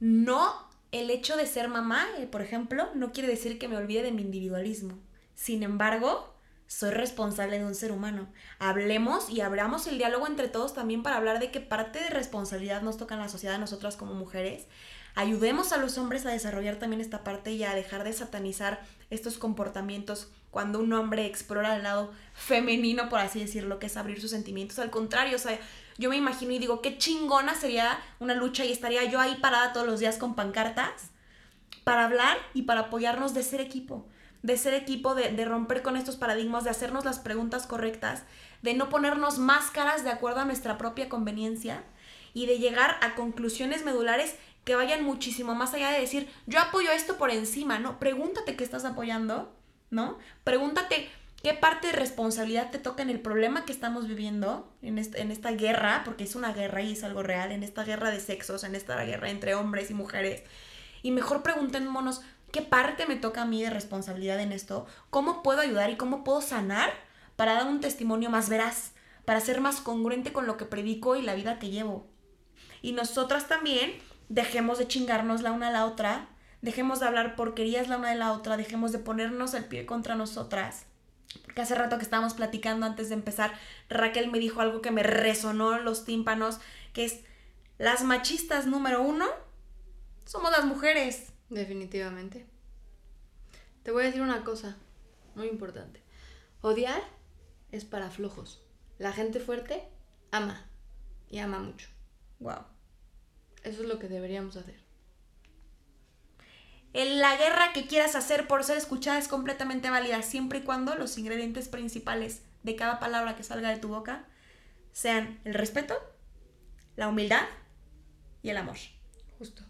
no el hecho de ser mamá, eh, por ejemplo, no quiere decir que me olvide de mi individualismo. Sin embargo, soy responsable de un ser humano. Hablemos y abramos el diálogo entre todos también para hablar de que parte de responsabilidad nos toca en la sociedad a nosotras como mujeres. Ayudemos a los hombres a desarrollar también esta parte y a dejar de satanizar estos comportamientos cuando un hombre explora el lado femenino, por así decirlo, que es abrir sus sentimientos. Al contrario, o sea, yo me imagino y digo, qué chingona sería una lucha y estaría yo ahí parada todos los días con pancartas para hablar y para apoyarnos de ser equipo, de ser equipo, de, de romper con estos paradigmas, de hacernos las preguntas correctas, de no ponernos máscaras de acuerdo a nuestra propia conveniencia y de llegar a conclusiones medulares que vayan muchísimo más allá de decir, yo apoyo esto por encima, ¿no? Pregúntate qué estás apoyando, ¿no? Pregúntate qué parte de responsabilidad te toca en el problema que estamos viviendo, en, este- en esta guerra, porque es una guerra y es algo real, en esta guerra de sexos, en esta guerra entre hombres y mujeres. Y mejor preguntémonos qué parte me toca a mí de responsabilidad en esto, cómo puedo ayudar y cómo puedo sanar para dar un testimonio más veraz, para ser más congruente con lo que predico y la vida que llevo. Y nosotras también dejemos de chingarnos la una a la otra, dejemos de hablar porquerías la una de la otra, dejemos de ponernos el pie contra nosotras. Porque hace rato que estábamos platicando antes de empezar, Raquel me dijo algo que me resonó en los tímpanos, que es, las machistas número uno somos las mujeres. Definitivamente. Te voy a decir una cosa muy importante. Odiar es para flojos. La gente fuerte ama y ama mucho. Wow. Eso es lo que deberíamos hacer. La guerra que quieras hacer por ser escuchada es completamente válida, siempre y cuando los ingredientes principales de cada palabra que salga de tu boca sean el respeto, la humildad y el amor. Justo.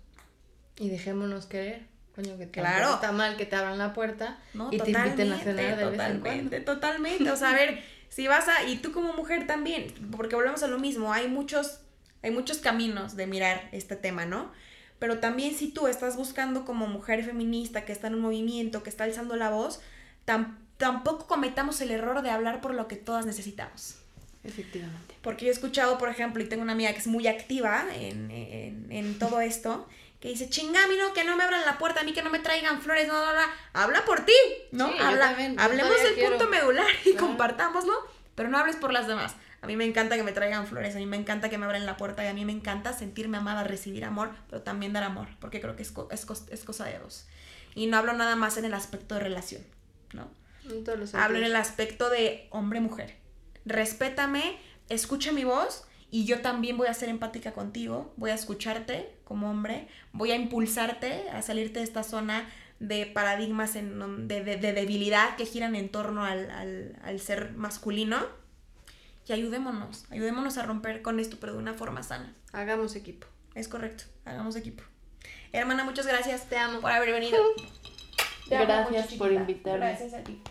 Y dejémonos querer. Coño, que Claro. está mal que te abran la puerta No, y te inviten a totalmente, cenar de vez en totalmente, cuando. totalmente. O sea, a ver, si vas a, y tú como mujer también, porque volvemos a lo mismo, hay muchos, hay muchos caminos de mirar este tema, ¿no? Pero también si tú estás buscando como mujer feminista que está en un movimiento, que está alzando la voz, tam- tampoco cometamos el error de hablar por lo que todas necesitamos. Efectivamente. Porque yo he escuchado, por ejemplo, y tengo una amiga que es muy activa en, en- en todo esto, que dice, chinga, a mí no, que no me abran la puerta, a mí que no me traigan flores, no, no, no, habla por ti, ¿no? Sí, yo Habla, también, yo hablemos todavía del quiero. punto medular y Claro. compartámoslo, pero no hables por las demás. A mí me encanta que me traigan flores, a mí me encanta que me abran la puerta y a mí me encanta sentirme amada, recibir amor, pero también dar amor, porque creo que es, co- es, cos- es cosa de dos. Y no hablo nada más en el aspecto de relación, ¿no? En todos los Hablo en el aspecto de hombre-mujer. Respétame, escucha mi voz y yo también voy a ser empática contigo, voy a escucharte como hombre, voy a impulsarte a salirte de esta zona de paradigmas en, de, de, debilidad que giran en torno al, al, al, ser masculino. Y ayudémonos, ayudémonos a romper con esto, pero de una forma sana. Hagamos equipo. Es correcto, hagamos equipo. Hermana, muchas gracias. Te amo. Por haber venido. Te gracias amo por invitarme. Gracias a ti.